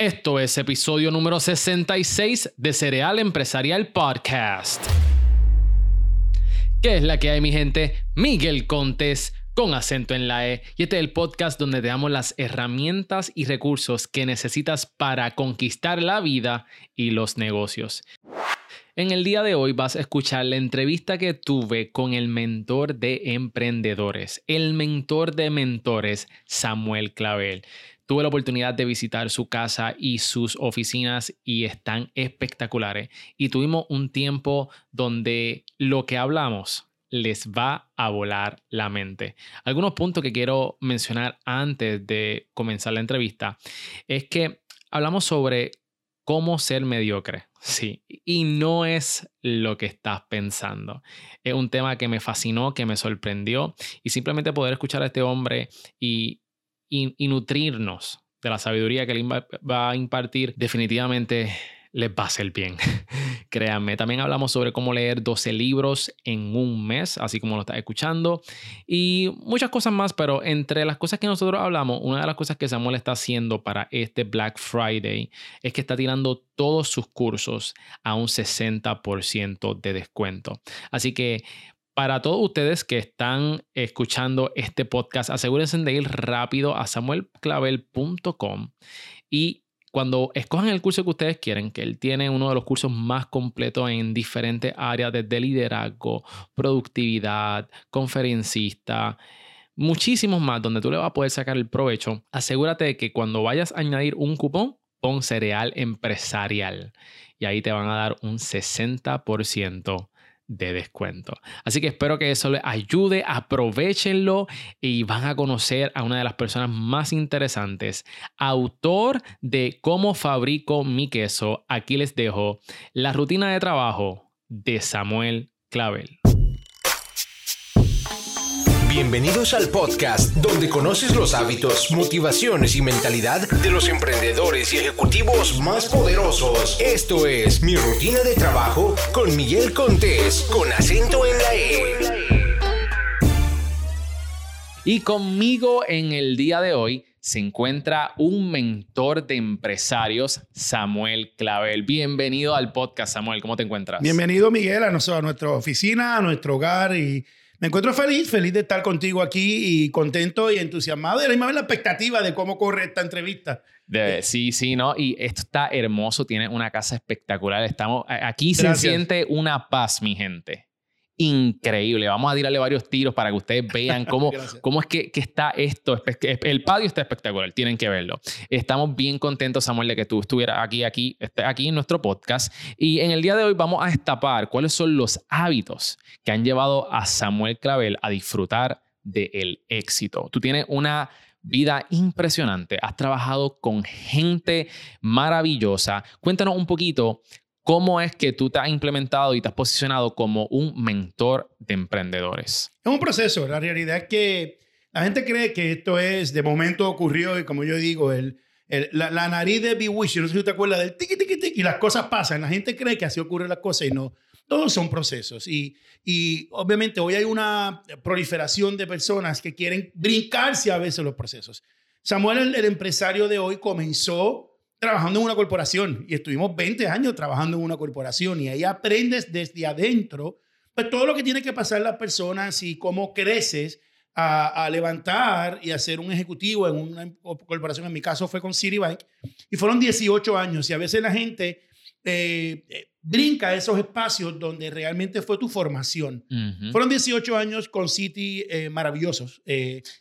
Esto es episodio número 66 de Cereal Empresarial Podcast. ¿Qué es la que hay, mi gente? Miguel Contes con acento en la E. Y este es el podcast donde te damos las herramientas y recursos que necesitas para conquistar la vida y los negocios. En el día de hoy vas a escuchar la entrevista que tuve con el mentor de emprendedores, el mentor de mentores, Samuel Clavel. Tuve la oportunidad de visitar su casa y sus oficinas y están espectaculares. Y tuvimos un tiempo donde lo que hablamos les va a volar la mente. Algunos puntos que quiero mencionar antes de comenzar la entrevista es que hablamos sobre cómo ser mediocre. Sí, y no es lo que estás pensando. Es un tema que me fascinó, que me sorprendió y simplemente poder escuchar a este hombre y y, nutrirnos de la sabiduría que Él va a impartir, definitivamente les va a hacer bien. Créanme. También hablamos sobre cómo leer 12 libros en un mes, así como lo estás escuchando. Y muchas cosas más, pero entre las cosas que nosotros hablamos, una de las cosas que Samuel está haciendo para este Black Friday es que está tirando todos sus cursos a un 60% de descuento. Así que para todos ustedes que están escuchando este podcast, asegúrense de ir rápido a samuelclavel.com y cuando escojan el curso que ustedes quieren, que él tiene uno de los cursos más completos en diferentes áreas desde liderazgo, productividad, conferencista, muchísimos más donde tú le vas a poder sacar el provecho, asegúrate de que cuando vayas a añadir un cupón, pon cereal empresarial y ahí te van a dar un 60% de descuento. Así que espero que eso les ayude, aprovechenlo y van a conocer a una de las personas más interesantes, autor de Cómo fabrico mi queso. Aquí les dejo la rutina de trabajo de Samuel Clavel. Bienvenidos al podcast donde conoces los hábitos, motivaciones y mentalidad de los emprendedores y ejecutivos más poderosos. Esto es Mi Rutina de Trabajo con Miguel Contés, con acento en la E. Y conmigo en el día de hoy se encuentra un mentor de empresarios, Samuel Clavel. Bienvenido al podcast, Samuel. ¿Cómo te encuentras? Bienvenido, Miguel, a, nuestra oficina, a nuestro hogar y me encuentro feliz, feliz de estar contigo aquí y contento y entusiasmado y a la misma la expectativa de cómo corre esta entrevista. sí, sí, ¿no? Y esto está hermoso, tiene una casa espectacular. Estamos, aquí se siente una paz, mi gente increíble. Vamos a tirarle varios tiros para que ustedes vean cómo, cómo es que, que, está esto. El patio está espectacular, tienen que verlo. Estamos bien contentos, Samuel, de que tú estuvieras aquí, aquí, este, aquí en nuestro podcast. Y en el día de hoy vamos a destapar cuáles son los hábitos que han llevado a Samuel Clavel a disfrutar del éxito. Tú tienes una vida impresionante, has trabajado con gente maravillosa. Cuéntanos un poquito ¿Cómo es que tú te has implementado y te has posicionado como un mentor de emprendedores? Es un proceso. La realidad es que la gente cree que esto es de momento ocurrió y como yo digo, el, la, nariz de Wish, no sé si te acuerdas del tiqui, tiqui, tiqui, y las cosas pasan. La gente cree que así ocurren las cosas y no. Todos son procesos. Y, y obviamente hoy hay una proliferación de personas que quieren brincarse a veces los procesos. Samuel, el empresario de hoy, comenzó trabajando en una corporación y estuvimos 20 años trabajando en una corporación y ahí aprendes desde adentro pues todo lo que tiene que pasar las personas y cómo creces a, levantar y a ser un ejecutivo en una corporación. En mi caso fue con Citibank y fueron 18 años y a veces la gente eh, eh, brinca esos espacios donde realmente fue tu formación. Fueron 18 años con City eh, maravillosos.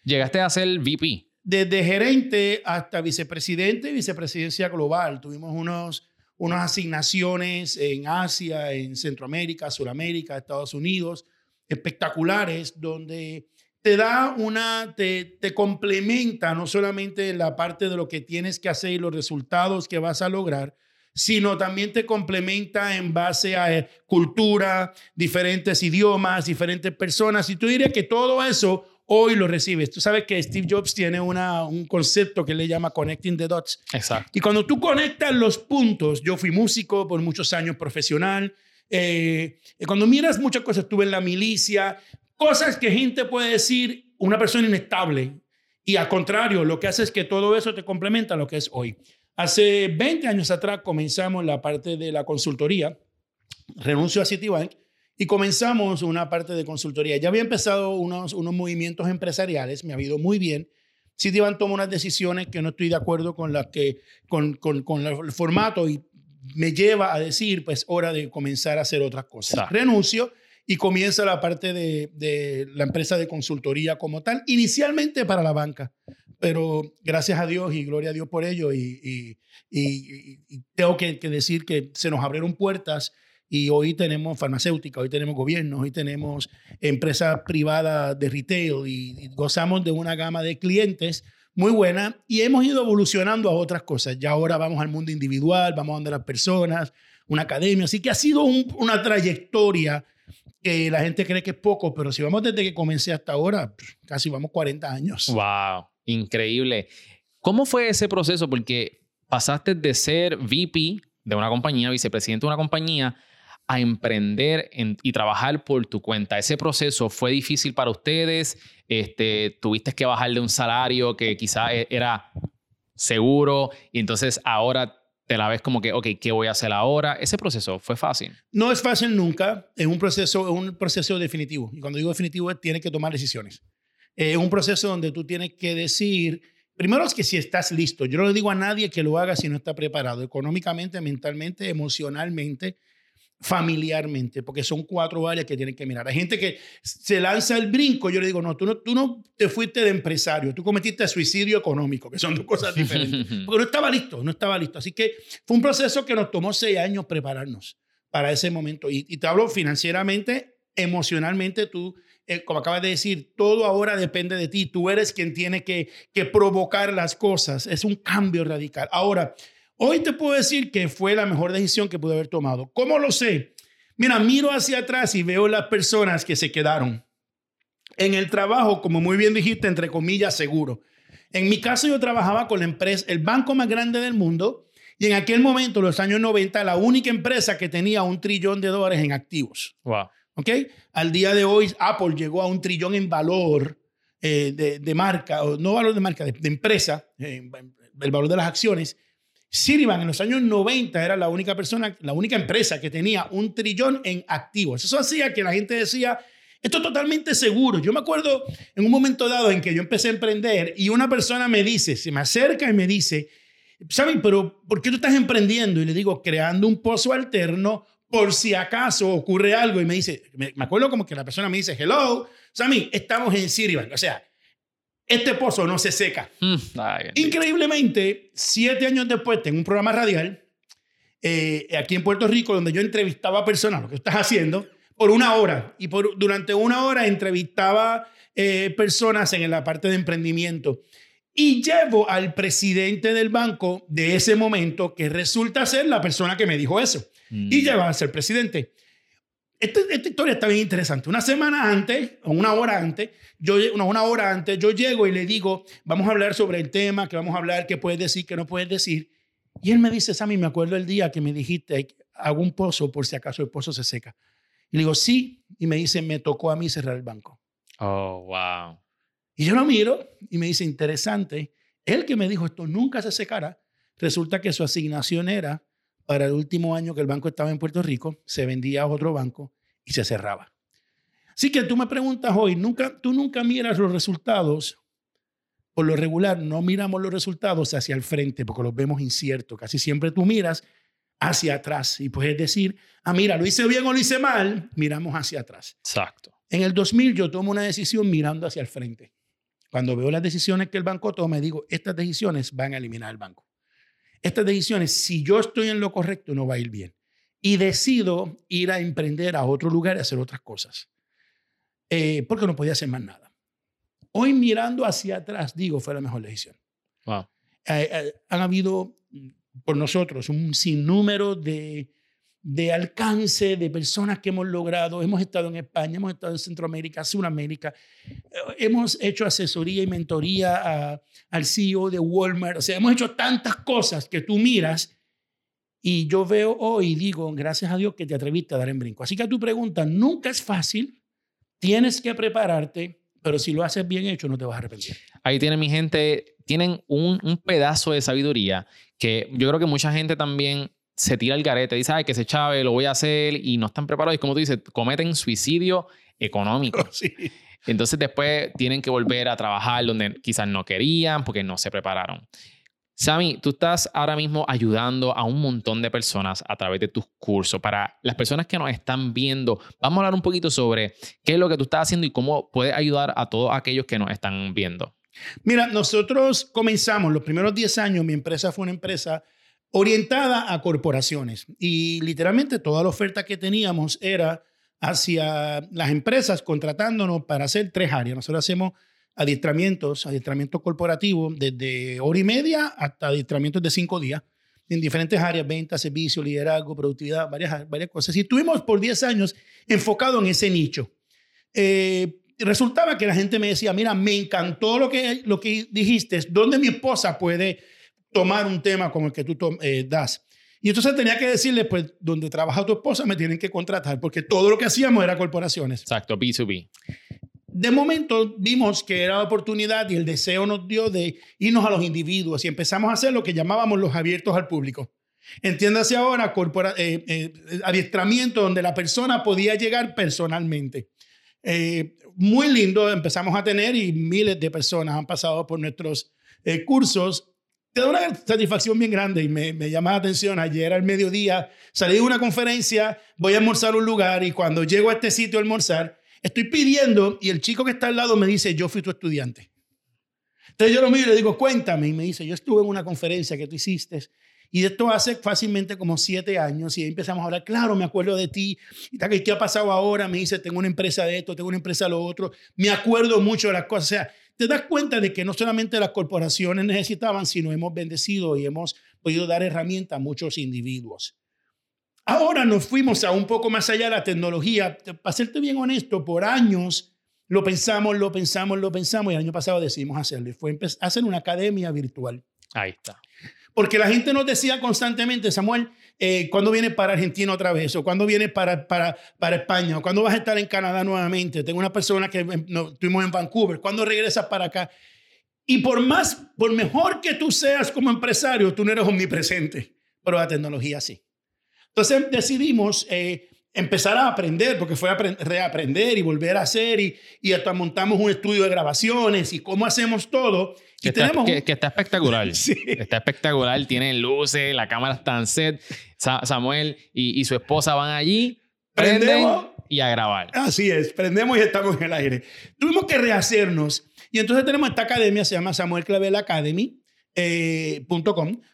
Llegaste a ser VP desde gerente hasta vicepresidente y vicepresidencia global. Tuvimos unos, unas asignaciones en Asia, en Centroamérica, Sudamérica, Estados Unidos, espectaculares, donde te da una, te, te complementa no solamente la parte de lo que tienes que hacer y los resultados que vas a lograr, sino también te complementa en base a eh, cultura, diferentes idiomas, diferentes personas. Y tú dirías que todo eso hoy lo recibes. Tú sabes que Steve Jobs tiene una, un concepto que le llama Connecting the Dots. Exacto. Y cuando tú conectas los puntos, yo fui músico por muchos años profesional, eh, cuando miras muchas cosas, estuve en la milicia, cosas que gente puede decir una persona inestable. Y al contrario, lo que hace es que todo eso te complementa a lo que es hoy. Hace 20 años atrás comenzamos la parte de la consultoría. Renuncio a Citibank y comenzamos una parte de consultoría. Ya había empezado unos, unos movimientos empresariales, me ha ido muy bien. Citibank toma unas decisiones que no estoy de acuerdo con las que con, con, con el formato y me lleva a decir, pues, hora de comenzar a hacer otras cosas. Renuncio y comienza la parte de, de, la empresa de consultoría como tal, inicialmente para la banca, pero gracias a Dios y gloria a Dios por ello y, y, y, tengo que, que, decir que se nos abrieron puertas y hoy tenemos farmacéutica, hoy tenemos gobiernos, hoy tenemos empresas privadas de retail y gozamos de una gama de clientes muy buena y hemos ido evolucionando a otras cosas. Ya ahora vamos al mundo individual, vamos a donde las personas, una academia, así que ha sido una trayectoria que la gente cree que es poco, pero si vamos desde que comencé hasta ahora, casi vamos 40 años. Wow, increíble. ¿Cómo fue ese proceso? Porque pasaste de ser VP de una compañía, vicepresidente de una compañía, a emprender y trabajar por tu cuenta. ¿Ese proceso fue difícil para ustedes? Este, ¿Tuviste que bajarle un salario que quizá e, era seguro y entonces ahora te la ves como que, ok, ¿qué voy a hacer ahora? ¿Ese proceso fue fácil? No es fácil nunca, es un proceso, es un proceso definitivo. Y cuando digo definitivo, tienes que tomar decisiones. Es un proceso donde tú tienes que decir, primero es que si estás listo, yo no le digo a nadie que lo haga si no está preparado, económicamente, mentalmente, emocionalmente, familiarmente, porque son cuatro áreas que tienen que mirar. Hay gente que se lanza el brinco, yo le digo, no, tú no, tú no te fuiste de empresario, tú cometiste suicidio económico, que son dos cosas diferentes, porque no estaba listo, no estaba listo. Así que fue un proceso que nos tomó seis años prepararnos para ese momento. Y, te hablo financieramente, emocionalmente, tú, eh, como acabas de decir, todo ahora depende de ti, tú eres quien tiene que, que provocar las cosas, es un cambio radical. Ahora, Hoy te puedo decir que fue la mejor decisión que pude haber tomado. ¿Cómo lo sé? Mira, miro hacia atrás y veo las personas que se quedaron. En el trabajo, como muy bien dijiste, entre comillas, seguro. En mi caso, yo trabajaba con la empresa, el banco más grande del mundo, y en aquel momento, en los años 90, la única empresa que tenía un trillón de dólares en activos. Wow. ¿Ok? Al día de hoy, Apple llegó a un trillón en valor eh, de, marca, o no valor de marca, de, empresa, eh, el valor de las acciones. Citibank en los años 90 era la única persona, la única empresa que tenía un trillón en activos. Eso hacía que la gente decía, esto es totalmente seguro. Yo me acuerdo en un momento dado en que yo empecé a emprender y una persona me dice, se me acerca y me dice, Sammy, pero ¿por qué tú estás emprendiendo? Y le digo, creando un pozo alterno por si acaso ocurre algo. Y me dice, me, acuerdo como que la persona me dice, hello, Sammy, estamos en Citibank. O sea, este pozo no se seca. Mm. Increíblemente, siete años después, tengo un programa radial eh, aquí en Puerto Rico donde yo entrevistaba a personas, lo que estás haciendo, por una hora. Y por, durante una hora entrevistaba eh, personas en la parte de emprendimiento. Y llevo al presidente del banco de ese momento, que resulta ser la persona que me dijo eso. Mm. Y lleva a ser presidente. Esta, esta, historia está bien interesante. Una semana antes, o una hora antes, yo, una, una hora antes, yo llego y le digo, vamos a hablar sobre el tema, que vamos a hablar, qué puedes decir, qué no puedes decir. Y él me dice, Sammy, me acuerdo el día que me dijiste, hago un pozo por si acaso el pozo se seca. Y le digo, sí. Y me dice, me tocó a mí cerrar el banco. Oh, wow. Y yo lo miro y me dice, interesante. Él que me dijo, esto nunca se secará, resulta que su asignación era para el último año que el banco estaba en Puerto Rico, se vendía a otro banco y se cerraba. Así que tú me preguntas hoy, nunca, tú nunca miras los resultados. Por lo regular, no miramos los resultados hacia el frente porque los vemos inciertos. Casi siempre tú miras hacia atrás y puedes decir, ah, mira, lo hice bien o lo hice mal, miramos hacia atrás. Exacto. En el 2000 yo tomo una decisión mirando hacia el frente. Cuando veo las decisiones que el banco toma, digo, estas decisiones van a eliminar el banco estas decisiones, si yo estoy en lo correcto, no va a ir bien. Y decido ir a emprender a otro lugar y hacer otras cosas. Eh, porque no podía hacer más nada. Hoy mirando hacia atrás, digo, fue la mejor decisión. Wow. Eh, eh, han habido por nosotros un sinnúmero de de alcance de personas que hemos logrado. Hemos estado en España, hemos estado en Centroamérica, Sudamérica. Eh, hemos hecho asesoría y mentoría al CEO de Walmart. O sea, hemos hecho tantas cosas que tú miras y yo veo hoy digo, gracias a Dios que te atreviste a dar en brinco. Así que a tu pregunta, nunca es fácil, tienes que prepararte, pero si lo haces bien hecho no te vas a arrepentir. Ahí tiene mi gente, tienen un, un pedazo de sabiduría que yo creo que mucha gente también se tira el garete, dice, ay, que se chave, lo voy a hacer y no están preparados. Y como tú dices, cometen suicidio económico. Sí. Entonces después tienen que volver a trabajar donde quizás no querían porque no se prepararon. Sammy, tú estás ahora mismo ayudando a un montón de personas a través de tus cursos. Para las personas que nos están viendo, vamos a hablar un poquito sobre qué es lo que tú estás haciendo y cómo puedes ayudar a todos aquellos que nos están viendo. Mira, nosotros comenzamos los primeros 10 años, mi empresa fue una empresa orientada a corporaciones y literalmente toda la oferta que teníamos era hacia las empresas contratándonos para hacer tres áreas. Nosotros hacemos adiestramientos, adiestramientos corporativos desde hora y media hasta adiestramientos de cinco días en diferentes áreas, venta, servicio, liderazgo, productividad, varias, varias cosas. Y estuvimos por 10 años enfocados en ese nicho. Eh, resultaba que la gente me decía, mira, me encantó lo que, lo que dijiste, ¿dónde mi esposa puede tomar un tema como el que tú eh, das? Y entonces tenía que decirle, pues, donde trabaja tu esposa me tienen que contratar, porque todo lo que hacíamos era corporaciones. Exacto, B2B. De momento vimos que era la oportunidad y el deseo nos dio de irnos a los individuos y empezamos a hacer lo que llamábamos los abiertos al público. Entiéndase ahora, corpora, eh, eh, adiestramiento donde la persona podía llegar personalmente. Eh, muy lindo, empezamos a tener y miles de personas han pasado por nuestros cursos te da una satisfacción bien grande y me, me llama la atención. Ayer al mediodía salí de una conferencia, voy a almorzar a un lugar y cuando llego a este sitio a almorzar, estoy pidiendo y el chico que está al lado me dice, yo fui tu estudiante. Entonces yo lo miro y le digo, cuéntame. Y me dice, yo estuve en una conferencia que tú hiciste y esto hace fácilmente como siete años y ahí empezamos a hablar, claro, me acuerdo de ti. ¿Y qué ha pasado ahora? Me dice, tengo una empresa de esto, tengo una empresa de lo otro. Me acuerdo mucho de las cosas. O sea, te das cuenta de que no solamente las corporaciones necesitaban, sino hemos bendecido y hemos podido dar herramientas a muchos individuos. Ahora nos fuimos a un poco más allá de la tecnología. Para serte bien honesto, por años lo pensamos, lo pensamos, lo pensamos y el año pasado decidimos hacerlo. Fue hacer una academia virtual. Ahí está. Porque la gente nos decía constantemente, Samuel, eh, ¿cuándo vienes para Argentina otra vez? ¿O cuándo vienes para, para, para España? ¿O cuándo vas a estar en Canadá nuevamente? Tengo una persona que no, estuvimos en Vancouver. ¿Cuándo regresas para acá? Y por más, por mejor que tú seas como empresario, tú no eres omnipresente, pero la tecnología sí. Entonces decidimos eh, empezar a aprender, porque fue a reaprender y volver a hacer, y, y hasta montamos un estudio de grabaciones y cómo hacemos todo. Que, está, que, está, espectacular. Está espectacular. Tienen luces, la cámara está en set. Samuel y, su esposa van allí, prenden y a grabar. Así es, prendemos y estamos en el aire. Tuvimos que rehacernos. Y entonces tenemos esta academia, se llama Samuel Clavel Academy. Eh,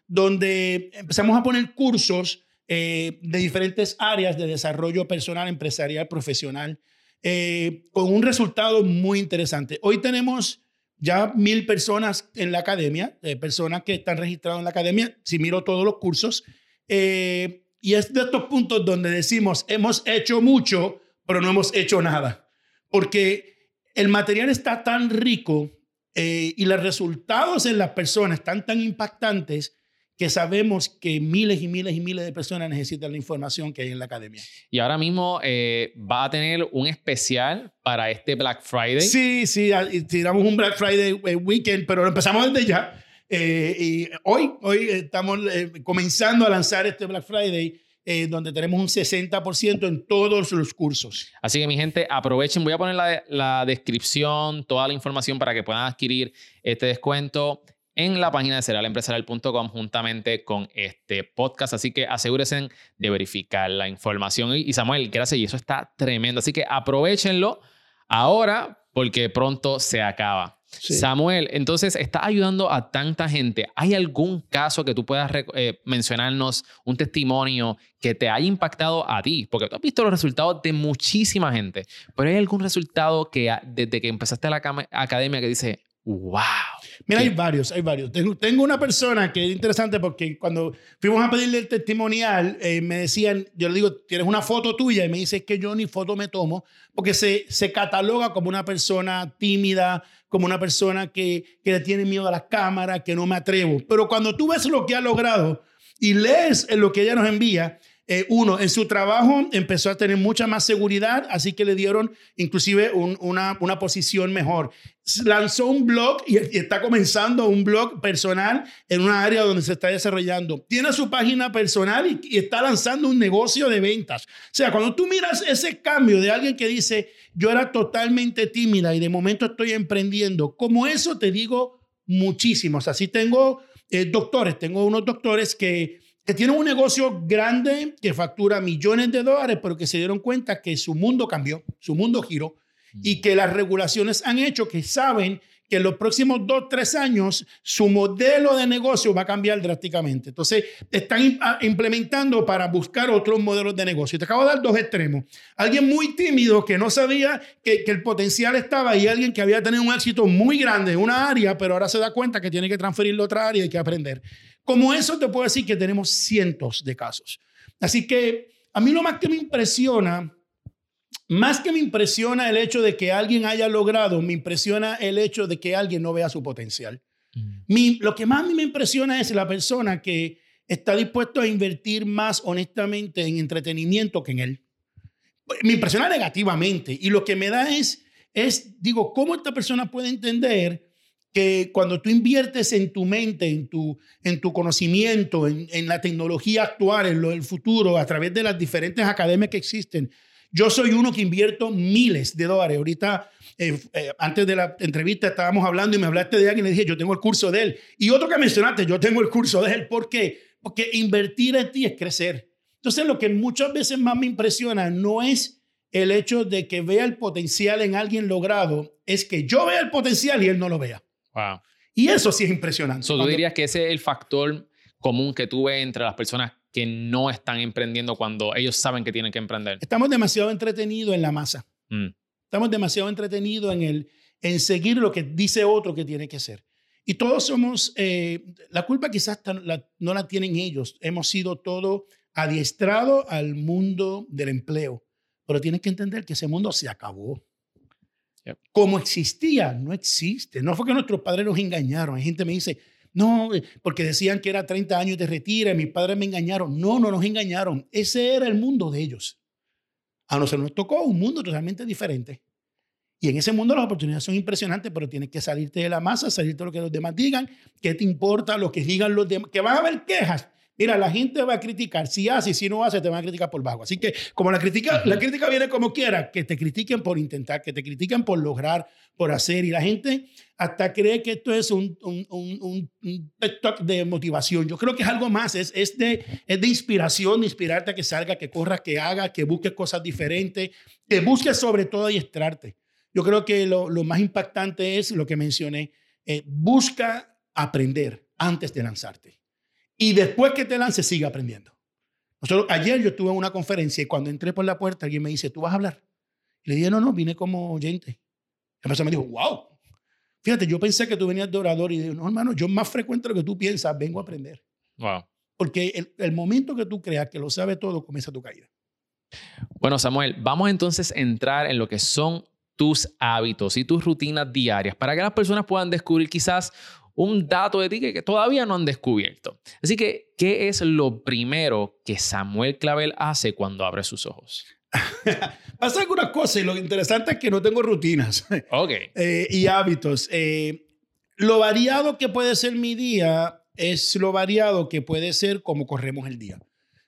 donde empezamos a poner cursos eh, de diferentes áreas de desarrollo personal, empresarial, profesional, eh, con un resultado muy interesante. Hoy tenemos ya mil personas en la academia, eh, personas que están registradas en la academia, si miro todos los cursos. Y es de estos puntos donde decimos, hemos hecho mucho, pero no hemos hecho nada. Porque el material está tan rico y los resultados en las personas están tan impactantes que sabemos que miles y miles y miles de personas necesitan la información que hay en la academia. Y ahora mismo eh, va a tener un especial para este Black Friday. Sí, sí, tiramos un Black Friday eh, weekend, pero lo empezamos desde ya. Eh, y hoy, hoy estamos comenzando a lanzar este Black Friday. donde tenemos un 60% en todos los cursos. Así que mi gente, aprovechen, voy a poner la, la descripción, toda la información para que puedan adquirir este descuento en la página de serialempresarial.com juntamente con este podcast. Así que asegúrense de verificar la información. Y Samuel, gracias, y eso está tremendo. Así que aprovechenlo ahora porque pronto se acaba. Samuel, entonces está ayudando a tanta gente. ¿Hay algún caso que tú puedas eh, mencionarnos, un testimonio que te haya impactado a ti? Porque tú has visto los resultados de muchísima gente, pero ¿hay algún resultado que desde que empezaste la academia que dice, wow? Mira, hay varios, hay varios. Tengo, tengo, una persona que es interesante porque cuando fuimos a pedirle el testimonial, eh, me decían, yo le digo, tienes una foto tuya y me dice que yo ni foto me tomo porque se, se cataloga como una persona tímida, como una persona que, que le tiene miedo a las cámaras, que no me atrevo. Pero cuando tú ves lo que ha logrado y lees lo que ella nos envía, eh, uno, en su trabajo empezó a tener mucha más seguridad, así que le dieron inclusive una, una posición mejor. Lanzó un blog y, está comenzando un blog personal en una área donde se está desarrollando. Tiene su página personal y, está lanzando un negocio de ventas. O sea, cuando tú miras ese cambio de alguien que dice, yo era totalmente tímida y de momento estoy emprendiendo, como eso te digo muchísimos. Así tengo eh, doctores, tengo unos doctores que que tienen un negocio grande que factura millones de dólares, pero que se dieron cuenta que su mundo cambió, su mundo giró y que las regulaciones han hecho que saben que en los próximos dos, tres años su modelo de negocio va a cambiar drásticamente. Entonces, están implementando para buscar otros modelos de negocio. Te acabo de dar dos extremos. Alguien muy tímido que no sabía que, que el potencial estaba y alguien que había tenido un éxito muy grande en una área, pero ahora se da cuenta que tiene que transferirlo a otra área y que aprender. Como eso te puedo decir que tenemos cientos de casos. Así que a mí lo más que me impresiona, más que me impresiona el hecho de que alguien haya logrado, me impresiona el hecho de que alguien no vea su potencial. Mm. lo que más a mí me impresiona es la persona que está dispuesto a invertir más honestamente en entretenimiento que en él. Me impresiona negativamente y lo que me da es, es digo, ¿cómo esta persona puede entender que cuando tú inviertes en tu mente, en tu, en tu conocimiento, en, en la tecnología actual, en lo del futuro, a través de las diferentes academias que existen, yo soy uno que invierto miles de dólares. Ahorita, eh, eh, antes de la entrevista, estábamos hablando y me hablaste de alguien y le dije, yo tengo el curso de él. Y otro que mencionaste, yo tengo el curso de él. ¿Por qué? Porque invertir en ti es crecer. Entonces, lo que muchas veces más me impresiona no es el hecho de que vea el potencial en alguien logrado, es que yo vea el potencial y él no lo vea. Wow. Y eso sí es impresionante. So, ¿Tú dirías que ese es el factor común que tú ves entre las personas que no están emprendiendo cuando ellos saben que tienen que emprender? Estamos demasiado entretenidos en la masa. Mm. Estamos demasiado entretenidos en, el, en seguir lo que dice otro que tiene que ser. Y todos somos, eh, la culpa quizás no la tienen ellos. Hemos sido todo adiestrado al mundo del empleo. Pero tienes que entender que ese mundo se acabó. Como existía, no existe. No fue que nuestros padres nos engañaron. Hay gente que me dice, no, eh, porque decían que era 30 años de retiro mis padres me engañaron. No, no nos engañaron. Ese era el mundo de ellos. A nosotros nos tocó un mundo totalmente diferente. Y en ese mundo las oportunidades son impresionantes, pero tienes que salirte de la masa, salirte de lo que los demás digan, qué te importa, lo que digan los demás, que van a haber quejas. Mira, la gente va a criticar. Si hace y si no hace, te van a criticar por bajo. Así que, como la crítica, la crítica viene como quiera, que te critiquen por intentar, que te critiquen por lograr, por hacer. Y la gente hasta cree que esto es un, un, un, un talk de motivación. Yo creo que es algo más. Es, es, de, es de inspiración, de inspirarte a que salga, que corra, que haga, que busques cosas diferentes, que busques sobre todo adiestrarte. Yo creo que lo, lo más impactante es lo que mencioné. Eh, busca aprender antes de lanzarte. Y después que te lances, sigue aprendiendo. Nosotros, ayer yo estuve en una conferencia y cuando entré por la puerta, alguien me dice, ¿tú vas a hablar? le dije, no, no, vine como oyente. La persona me dijo, wow. Fíjate, yo pensé que tú venías de orador y dije, no, hermano, yo más frecuente lo que tú piensas, vengo a aprender. Wow. Porque el, el momento que tú creas que lo sabe todo, comienza tu caída. Bueno, Samuel, vamos entonces a entrar en lo que son tus hábitos y tus rutinas diarias para que las personas puedan descubrir quizás un dato de ti que, todavía no han descubierto. Así que, ¿qué es lo primero que Samuel Clavel hace cuando abre sus ojos? Pasa algunas cosas y lo interesante es que no tengo rutinas eh, y hábitos. Eh, lo variado que puede ser mi día es lo variado que puede ser como corremos el día.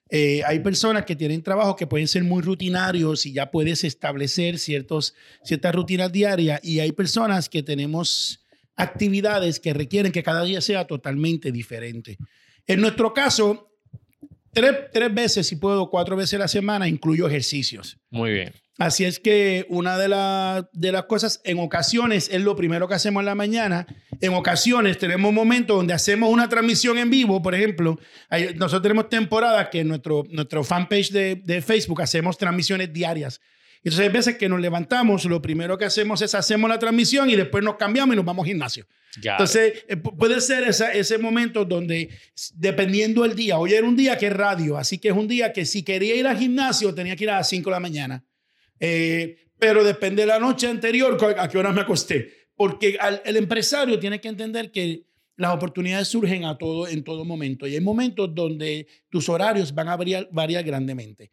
Eh, hay personas que tienen trabajos que pueden ser muy rutinarios y ya puedes establecer ciertos, ciertas rutinas diarias y hay personas que tenemos actividades que requieren que cada día sea totalmente diferente. En nuestro caso, tres, tres veces, si puedo, cuatro veces a la semana, incluyo ejercicios. Muy bien. Así es que una de, de las cosas, en ocasiones, es lo primero que hacemos en la mañana. En ocasiones tenemos momentos donde hacemos una transmisión en vivo, por ejemplo. nosotros tenemos temporadas que en nuestro, nuestro fanpage de, de Facebook hacemos transmisiones diarias entonces hay veces que nos levantamos, lo primero que hacemos es hacemos la transmisión y después nos cambiamos y nos vamos al gimnasio. Entonces eh, puede ser ese momento donde, dependiendo del día, hoy era un día que es radio, así que es un día que si quería ir al gimnasio tenía que ir a las 5 de la mañana. Eh, pero depende de la noche anterior a qué hora me acosté. Porque el empresario tiene que entender que las oportunidades surgen a todo, en todo momento y hay momentos donde tus horarios van a variar, variar grandemente.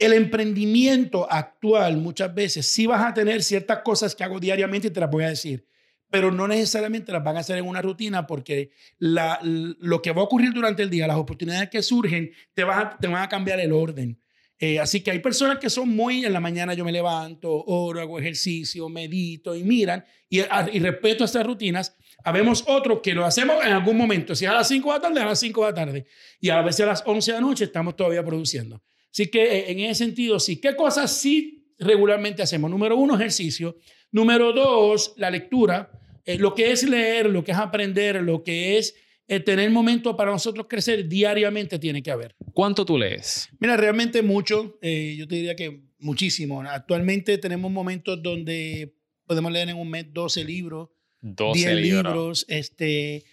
El emprendimiento actual muchas veces sí vas a tener ciertas cosas que hago diariamente y te las voy a decir, pero no necesariamente las van a hacer en una rutina porque lo que va a ocurrir durante el día, las oportunidades que surgen, te, vas te van a cambiar el orden. Eh, así que hay personas que son muy en la mañana yo me levanto, oro, hago ejercicio, medito y miran y, y respeto estas rutinas. Habemos otros que lo hacemos en algún momento. Si es a las 5 de la tarde, a las 5 de la tarde. Y a veces a las 11 de la noche estamos todavía produciendo. Así que eh, en ese sentido, sí. ¿Qué cosas sí regularmente hacemos? Número uno, ejercicio. Número dos, la lectura. Eh, lo que es leer, lo que es aprender, lo que es eh, tener momento para nosotros crecer diariamente tiene que haber. ¿Cuánto tú lees? Mira, realmente mucho. yo te diría que muchísimo. Actualmente tenemos momentos donde podemos leer en un mes 12 libros, 12 10 libros. Este,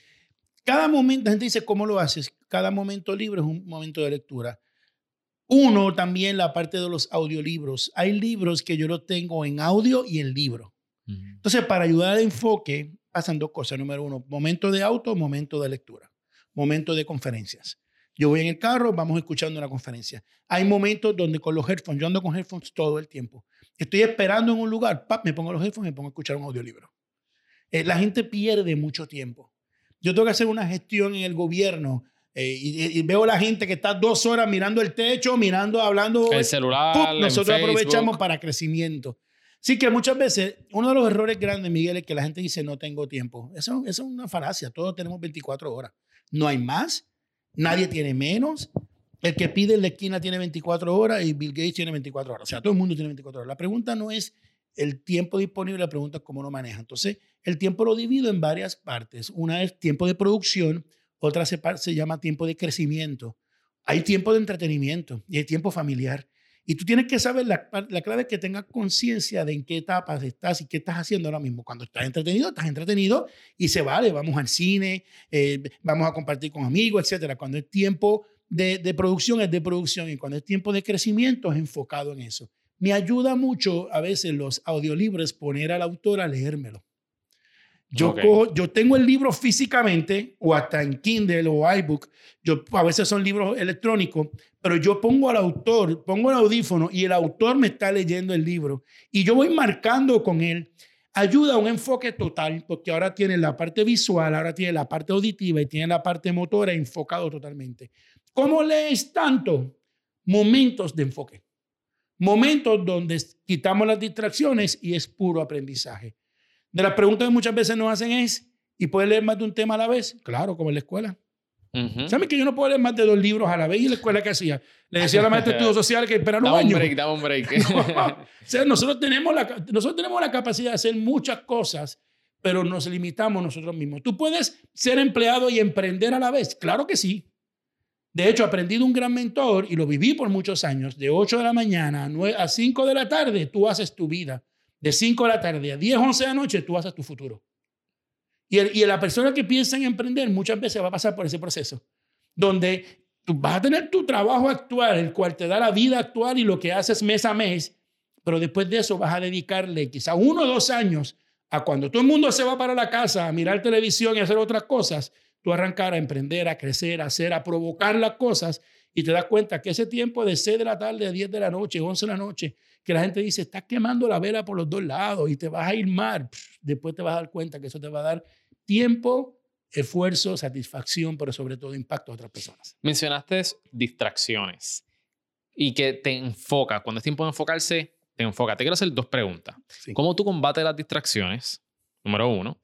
cada momento, la gente dice, ¿cómo lo haces? Cada momento libre es un momento de lectura. Uno, también la parte de los audiolibros. Hay libros que yo los tengo en audio y en libro. Entonces, para ayudar al enfoque, pasan dos cosas. Número uno, momento de auto, momento de lectura, momento de conferencias. Yo voy en el carro, vamos escuchando una conferencia. Hay momentos donde con los headphones, yo ando con headphones todo el tiempo. Estoy esperando en un lugar, pap, me pongo los headphones y me pongo a escuchar un audiolibro. Eh, la gente pierde mucho tiempo. Yo tengo que hacer una gestión en el gobierno eh, y, veo a la gente que está dos horas mirando el techo, mirando, hablando. El celular. nosotros aprovechamos para crecimiento. Sí que muchas veces uno de los errores grandes, Miguel, es que la gente dice no tengo tiempo. Eso, eso es una falacia. Todos tenemos 24 horas. No hay más. Nadie tiene menos. El que pide en la esquina tiene 24 horas y Bill Gates tiene 24 horas. O sea, todo el mundo tiene 24 horas. La pregunta no es el tiempo disponible, la pregunta es cómo lo maneja. Entonces, el tiempo lo divido en varias partes. Una es tiempo de producción, otra se, se llama tiempo de crecimiento. Hay tiempo de entretenimiento y hay tiempo familiar. Y tú tienes que saber, la, la clave es que tengas conciencia de en qué etapas estás y qué estás haciendo ahora mismo. Cuando estás entretenido, estás entretenido y se vale, vamos al cine, eh, vamos a compartir con amigos, etc. Cuando es tiempo de, de, producción, es de producción y cuando es tiempo de crecimiento, es enfocado en eso. Me ayuda mucho a veces los audiolibros poner al autor a leérmelo. Yo, yo tengo el libro físicamente o hasta en Kindle o iBook. Yo, a veces son libros electrónicos, pero yo pongo al autor, pongo el audífono y el autor me está leyendo el libro y yo voy marcando con él. Ayuda a un enfoque total porque ahora tiene la parte visual, ahora tiene la parte auditiva y tiene la parte motora enfocado totalmente. ¿Cómo lees tanto? Momentos de enfoque. Momentos donde quitamos las distracciones y es puro aprendizaje. De las preguntas que muchas veces nos hacen es, ¿y puedes leer más de un tema a la vez? Claro, como en la escuela. ¿Sabes que yo no puedo leer más de dos libros a la vez? ¿Y la escuela qué hacía? Le decía a la maestra de estudios sociales que esperara un año. break, dame un break. o sea, nosotros tenemos, la, nosotros tenemos la capacidad de hacer muchas cosas, pero nos limitamos nosotros mismos. ¿Tú puedes ser empleado y emprender a la vez? Claro que sí. De hecho, aprendí de un gran mentor y lo viví por muchos años. De 8 de la mañana a 5 de la tarde, tú haces tu vida de 5 de la tarde a 10, 11 de la noche, tú haces tu futuro. Y, y la persona que piensa en emprender muchas veces va a pasar por ese proceso, donde tú vas a tener tu trabajo actual, el cual te da la vida actual y lo que haces mes a mes, pero después de eso vas a dedicarle quizá uno o dos años a cuando todo el mundo se va para la casa a mirar televisión y hacer otras cosas, tú arrancar a emprender, a crecer, a hacer, a provocar las cosas y te das cuenta que ese tiempo de 6 de la tarde a 10 de la noche, 11 de la noche, que la gente dice, estás quemando la vela por los dos lados y te vas a ir mal. Después te vas a dar cuenta que eso te va a dar tiempo, esfuerzo, satisfacción, pero sobre todo impacto a otras personas. Mencionaste distracciones y que te enfoca. Cuando es tiempo de enfocarse, te enfoca. Te quiero hacer dos preguntas. ¿Cómo tú combates las distracciones? Número uno.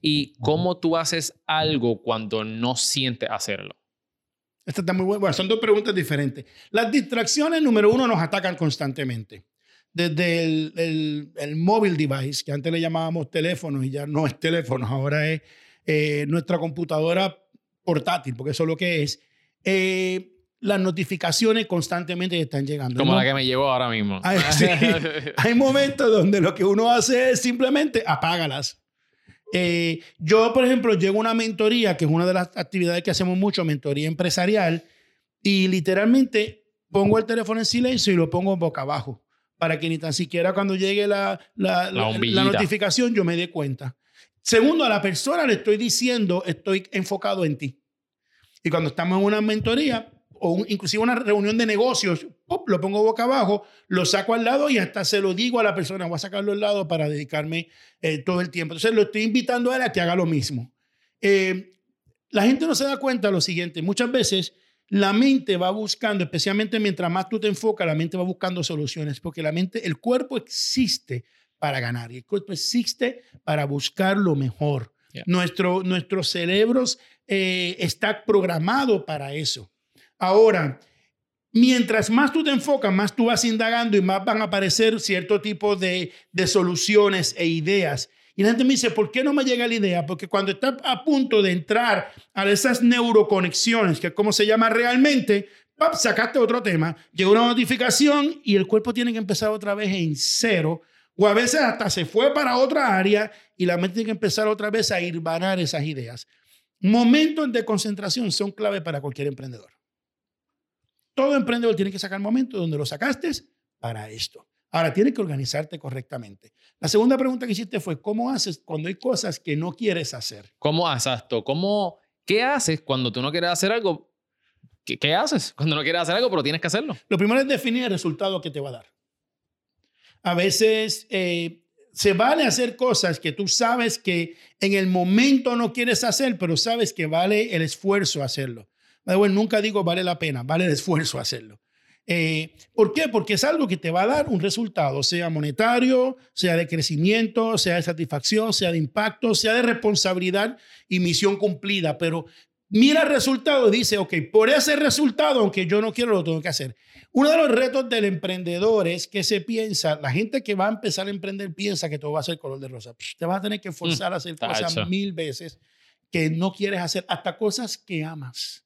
Y cómo tú haces algo cuando no sientes hacerlo. Esta está muy buena. Bueno, son dos preguntas diferentes. Las distracciones, número uno, nos atacan constantemente desde el, el, móvil device, que antes le llamábamos teléfono y ya no es teléfono, ahora es eh, nuestra computadora portátil, porque eso es lo que es. Eh, las notificaciones constantemente están llegando. Como la que me llevó ahora mismo. Hay, hay momentos donde lo que uno hace es simplemente apágalas. Eh, yo, por ejemplo, llego a una mentoría, que es una de las actividades que hacemos mucho, mentoría empresarial, y literalmente pongo el teléfono en silencio y lo pongo boca abajo para que ni tan siquiera cuando llegue la, la, la, notificación yo me dé cuenta. Segundo, a la persona le estoy diciendo, estoy enfocado en ti. Y cuando estamos en una mentoría o inclusive una reunión de negocios, lo pongo boca abajo, lo saco al lado y hasta se lo digo a la persona, voy a sacarlo al lado para dedicarme eh, todo el tiempo. Entonces lo estoy invitando a él a que haga lo mismo. Eh, la gente no se da cuenta de lo siguiente, muchas veces la mente va buscando, especialmente mientras más tú te enfocas, la mente va buscando soluciones, porque la mente, el cuerpo existe para ganar y el cuerpo existe para buscar lo mejor. Nuestro, nuestros cerebros eh, está programado para eso. Ahora, mientras más tú te enfocas, más tú vas indagando y más van a aparecer cierto tipo de, de soluciones e ideas. Y la gente me dice, ¿por qué no me llega la idea? Porque cuando está a punto de entrar a esas neuroconexiones, que es como se llama realmente, ¡pap! sacaste otro tema, llegó una notificación y el cuerpo tiene que empezar otra vez en cero, o a veces hasta se fue para otra área y la mente tiene que empezar otra vez a ir banar esas ideas. Momentos de concentración son clave para cualquier emprendedor. Todo emprendedor tiene que sacar momentos donde lo sacaste para esto. Ahora, tienes que organizarte correctamente. La segunda pregunta que hiciste fue, ¿cómo haces cuando hay cosas que no quieres hacer? ¿Cómo haces esto? ¿Cómo, ¿Qué haces cuando tú no quieres hacer algo? ¿Qué, ¿Qué, haces cuando no quieres hacer algo, pero tienes que hacerlo? Lo primero es definir el resultado que te va a dar. A veces eh, se vale hacer cosas que tú sabes que en el momento no quieres hacer, pero sabes que vale el esfuerzo hacerlo. Bueno, nunca digo vale la pena, vale el esfuerzo hacerlo. Eh, ¿Por qué? Porque es algo que te va a dar un resultado, sea monetario, sea de crecimiento, sea de satisfacción, sea de impacto, sea de responsabilidad y misión cumplida. Pero mira el resultado y dice, ok, por ese resultado, aunque yo no quiero, lo tengo que hacer. Uno de los retos del emprendedor es que se piensa, la gente que va a empezar a emprender piensa que todo va a ser color de rosa. te vas a tener que forzar a hacer mm, cosas mil veces que no quieres hacer, hasta cosas que amas.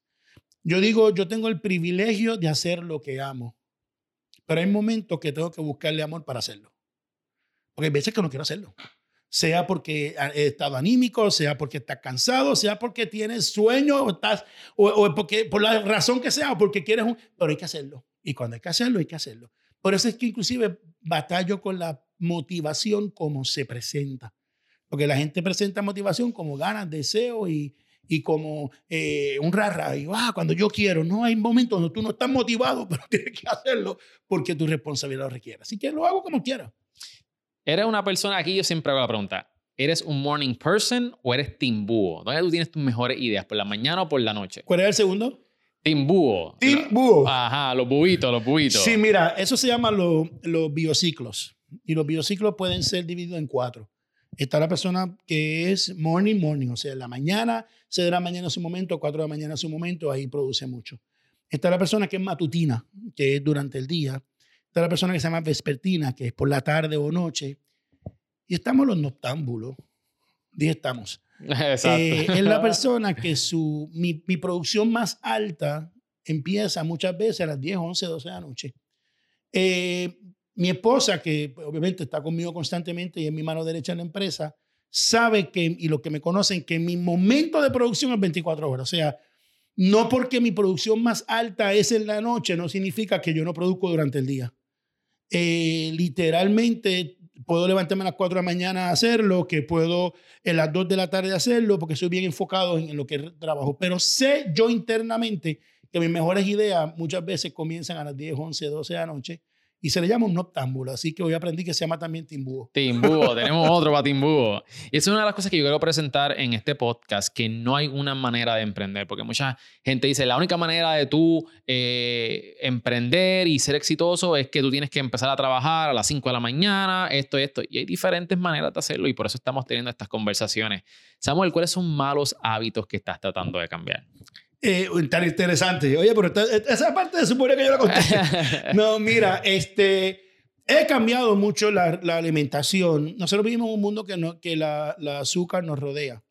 Yo digo, yo tengo el privilegio de hacer lo que amo, pero hay momentos que tengo que buscarle amor para hacerlo. Porque hay veces que no quiero hacerlo. Sea porque he estado anímico, sea porque estás cansado, sea porque tienes sueño o, estás, o, porque, por la razón que sea, o porque quieres un... Pero hay que hacerlo. Y cuando hay que hacerlo, hay que hacerlo. Por eso es que inclusive batallo con la motivación como se presenta. Porque la gente presenta motivación como ganas, deseo y, y como eh, un rara, y ah, cuando yo quiero, no hay momentos donde tú no estás motivado, pero tienes que hacerlo porque tu responsabilidad lo requiere. Así que lo hago como quiera. Eres una persona, aquí yo siempre hago la pregunta, ¿eres un morning person o eres team búho? ¿Dónde tú tienes tus mejores ideas? ¿Por la mañana o por la noche? ¿Cuál es el segundo? Team búho. Ajá, los buitos, los buitos. Sí, mira, eso se llama los biociclos. Y los biociclos pueden ser divididos en cuatro. Está la persona que es morning, morning, o sea, en la mañana, 6 de la mañana a su momento, 4 de la mañana a su momento, ahí produce mucho. Está la persona que es matutina, que es durante el día. Está la persona que se llama vespertina, que es por la tarde o noche. Y estamos los noctámbulos. Dije estamos. Exacto. Eh, es la persona que su, mi, mi, producción más alta empieza muchas veces a las 10, 11, 12 de la noche. Eh, mi esposa, que obviamente está conmigo constantemente y es mi mano derecha en la empresa, sabe que, y los que me conocen, que mi momento de producción es 24 horas. O sea, no porque mi producción más alta es en la noche, no significa que yo no produzco durante el día. Eh, literalmente puedo levantarme a las 4 de la mañana a hacerlo, que puedo en las 2 de la tarde hacerlo, porque soy bien enfocado en, en lo que trabajo. Pero sé yo internamente que mis mejores ideas muchas veces comienzan a las 10, 11, 12 de la noche y se le llama un noctámbulo. Así que hoy aprendí que se llama también timbúo. Timbúo, tenemos otro para timbúo. Y esa es una de las cosas que yo quiero presentar en este podcast, que no hay una manera de emprender, porque mucha gente dice, la única manera de tú eh, emprender y ser exitoso es que tú tienes que empezar a trabajar a las 5 de la mañana, esto esto. Y hay diferentes maneras de hacerlo y por eso estamos teniendo estas conversaciones. Samuel, ¿cuáles son malos hábitos que estás tratando de cambiar? Eh, tan interesante. Oye, pero esa parte se supone que yo la conté. no, mira, este, he cambiado mucho la, la, alimentación. Nosotros vivimos en un mundo que, no, que la, la azúcar nos rodea,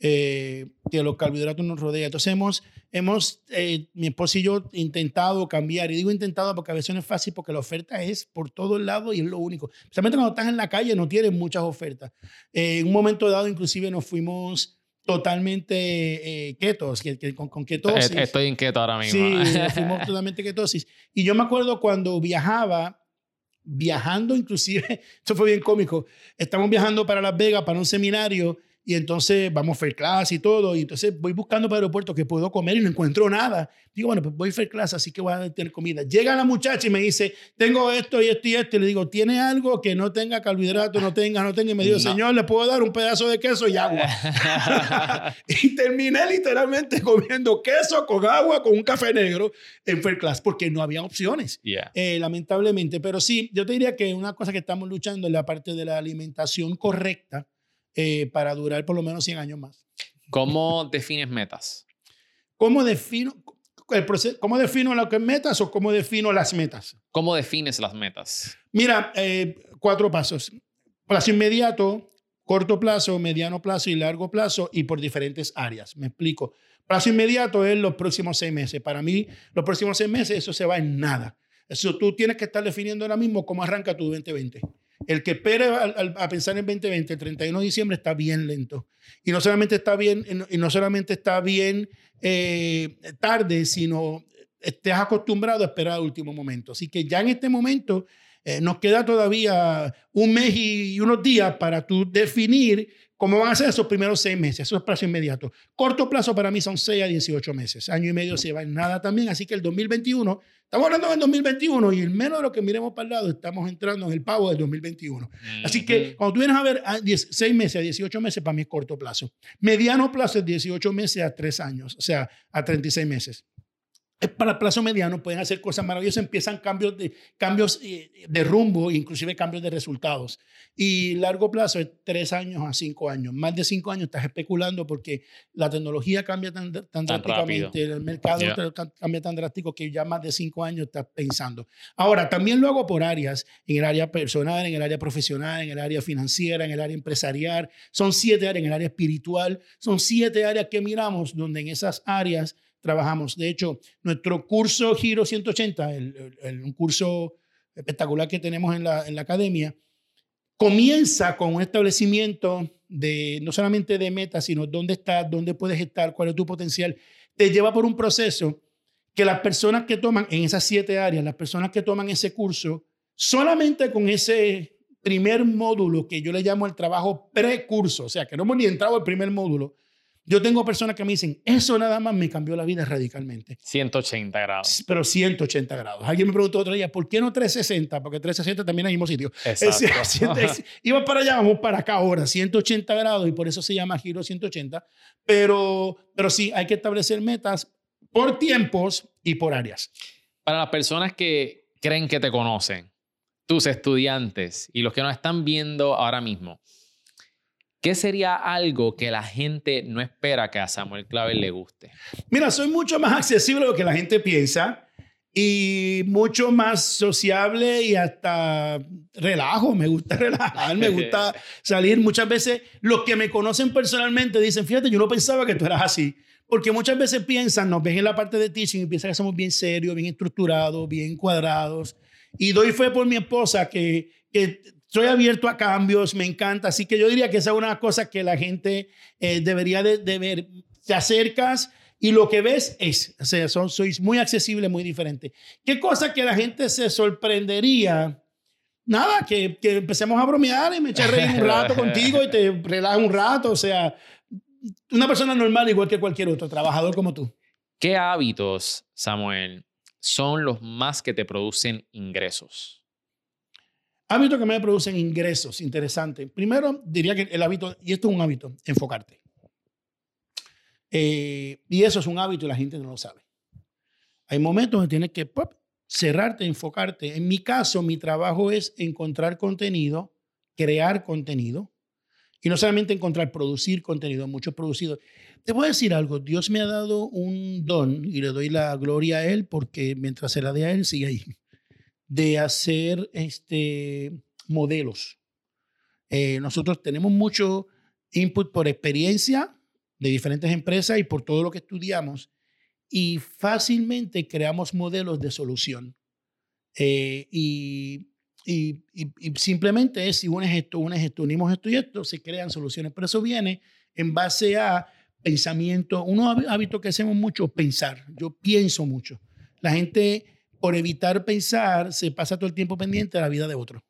eh, que los carbohidratos nos rodea. Entonces hemos, hemos eh, mi esposo y yo, intentado cambiar. Y digo intentado porque a veces no es fácil porque la oferta es por todos lados y es lo único. Especialmente cuando estás en la calle no tienes muchas ofertas. en un momento dado inclusive nos fuimos totalmente eh, ketos, que, con, con, ketosis. Estoy en keto ahora mismo. Sí, fuimos totalmente ketosis. Y yo me acuerdo cuando viajaba, viajando inclusive, esto fue bien cómico, estamos viajando para Las Vegas para un seminario y entonces vamos fair class y todo, y entonces voy buscando para el aeropuerto que puedo comer y no encuentro nada. Digo, bueno, pues voy fair class, así que voy a tener comida. Llega la muchacha y me dice, tengo esto y esto y esto, y le digo, ¿tiene algo que no tenga carbohidrato, no tenga, no tenga? Y me dijo, señor, ¿le puedo dar un pedazo de queso y agua? y terminé literalmente comiendo queso con agua, con un café negro en fair class, porque no había opciones, eh, lamentablemente. Pero sí, yo te diría que una cosa que estamos luchando es la parte de la alimentación correcta eh, para durar por lo menos 100 años más. ¿Cómo defines metas? ¿Cómo defino, el proceso, ¿Cómo defino lo que es metas o cómo defino las metas? ¿Cómo defines las metas? Mira, eh, cuatro pasos. Plazo inmediato, corto plazo, mediano plazo y largo plazo y por diferentes áreas. Me explico. Plazo inmediato es los próximos seis meses. Para mí, los próximos seis meses, eso se va en nada. Eso tú tienes que estar definiendo ahora mismo cómo arranca tu 2020. El que espere a, pensar en 2020, el 31 de diciembre, está bien lento. Y no solamente está bien, y no solamente está bien eh, tarde, sino estés acostumbrado a esperar al último momento. Así que ya en este momento eh, nos queda todavía un mes y unos días para tú definir ¿Cómo van a ser esos primeros seis meses? Eso es plazo inmediato. Corto plazo para mí son 6 a 18 meses. Año y medio se va en nada también. Así que el 2021, estamos hablando del 2021 y el menos de lo que miremos para el lado, estamos entrando en el pago del 2021. Así que cuando tú vienes a ver a 6 meses a 18 meses, para mí es corto plazo. Mediano plazo es 18 meses a 3 años, o sea, a 36 meses para el plazo mediano pueden hacer cosas maravillosas, empiezan cambios de, cambios eh, de rumbo, inclusive cambios de resultados. Y largo plazo es tres años a cinco años. Más de cinco años estás especulando porque la tecnología cambia tan, tan, drásticamente, el mercado cambia tan drástico que ya más de cinco años estás pensando. Ahora, también lo hago por áreas, en el área personal, en el área profesional, en el área financiera, en el área empresarial. Son siete áreas, en el área espiritual. Son siete áreas que miramos donde en esas áreas trabajamos. De hecho, nuestro curso Giro 180, el, un curso espectacular que tenemos en la, en la academia, comienza con un establecimiento de no solamente de metas, sino dónde estás, dónde puedes estar, cuál es tu potencial. Te lleva por un proceso que las personas que toman en esas siete áreas, las personas que toman ese curso, solamente con ese primer módulo que yo le llamo el trabajo precurso, o sea, que no hemos ni entrado al primer módulo, yo tengo personas que me dicen, eso nada más me cambió la vida radicalmente. 180 grados. Pero 180 grados. Alguien me preguntó otro día, ¿por qué no 360? Porque 360 también hay el mismo sitio. Exacto. Iba para allá, vamos para acá ahora, 180 grados, y por eso se llama Giro 180. Pero, pero sí, hay que establecer metas por tiempos y por áreas. Para las personas que creen que te conocen, tus estudiantes y los que nos están viendo ahora mismo, ¿Qué sería algo que la gente no espera que a Samuel Clavel le guste? Mira, soy mucho más accesible de lo que la gente piensa y mucho más sociable y hasta relajo. Me gusta relajar, me gusta salir. Muchas veces los que me conocen personalmente dicen, fíjate, yo no pensaba que tú eras así. Porque muchas veces piensan, nos ven en la parte de teaching y piensan que somos bien serios, bien estructurados, bien cuadrados. Y doy fe por mi esposa que, que soy abierto a cambios, me encanta. Así que yo diría que esa es una cosa que la gente eh, debería de, ver. Te acercas y lo que ves es, o sea, son, sois muy accesible, muy diferente. ¿Qué cosa que la gente se sorprendería? Nada, que, que empecemos a bromear y me eché a reír un rato contigo y te relajas un rato. O sea, una persona normal igual que cualquier otro, trabajador como tú. ¿Qué hábitos, Samuel, son los más que te producen ingresos? Hábitos que me producen ingresos, interesante. Primero, diría que el hábito, y esto es un hábito, enfocarte. Eh, y eso es un hábito y la gente no lo sabe. Hay momentos donde tienes que pop, cerrarte, enfocarte. En mi caso, mi trabajo es encontrar contenido, crear contenido, y no solamente encontrar, producir contenido, mucho producido. Te voy a decir algo, Dios me ha dado un don y le doy la gloria a Él porque mientras se la dé a Él, sigue ahí de hacer este, modelos. Eh, nosotros tenemos mucho input por experiencia de diferentes empresas y por todo lo que estudiamos y fácilmente creamos modelos de solución. Eh, y, y, simplemente es si unes esto, unes esto, unimos esto y esto, se crean soluciones. Pero eso viene en base a pensamiento, unos hábitos que hacemos mucho, pensar. Yo pienso mucho. La gente por evitar pensar, se pasa todo el tiempo pendiente de la vida de otro.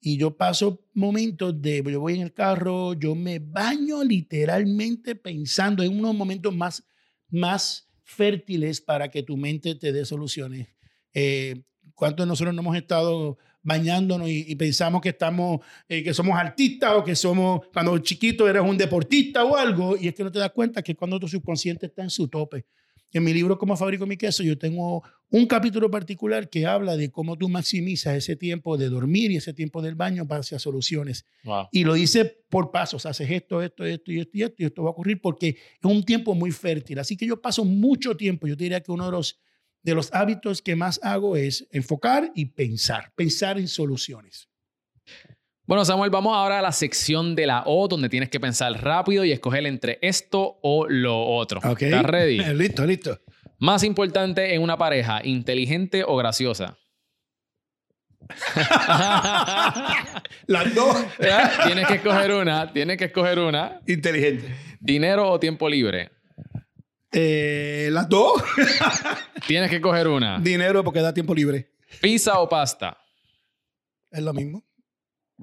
Y yo paso momentos de, yo voy en el carro, yo me baño literalmente pensando en unos momentos más, más fértiles para que tu mente te dé soluciones. Eh, ¿Cuántos de nosotros no hemos estado bañándonos y, pensamos que estamos, eh, que somos artistas o que somos, cuando chiquito eres un deportista o algo, y es que no te das cuenta que cuando tu subconsciente está en su tope. En mi libro Cómo fabrico mi queso, yo tengo un capítulo particular que habla de cómo tú maximizas ese tiempo de dormir y ese tiempo del baño para hacer soluciones. Y lo dice por pasos, haces esto, esto, esto y esto y esto, y esto va a ocurrir porque es un tiempo muy fértil. Así que yo paso mucho tiempo, yo diría que uno de los de los hábitos que más hago es enfocar y pensar, pensar en soluciones. Bueno, Samuel, vamos ahora a la sección de la O, donde tienes que pensar rápido y escoger entre esto o lo otro. ¿Estás ready? listo, listo. Más importante en una pareja, inteligente o graciosa. Las dos. Tienes que escoger una, tienes que escoger una. Inteligente. Dinero o tiempo libre. Eh, las dos. Tienes que coger una. Dinero porque da tiempo libre. ¿Pizza o pasta? Es lo mismo.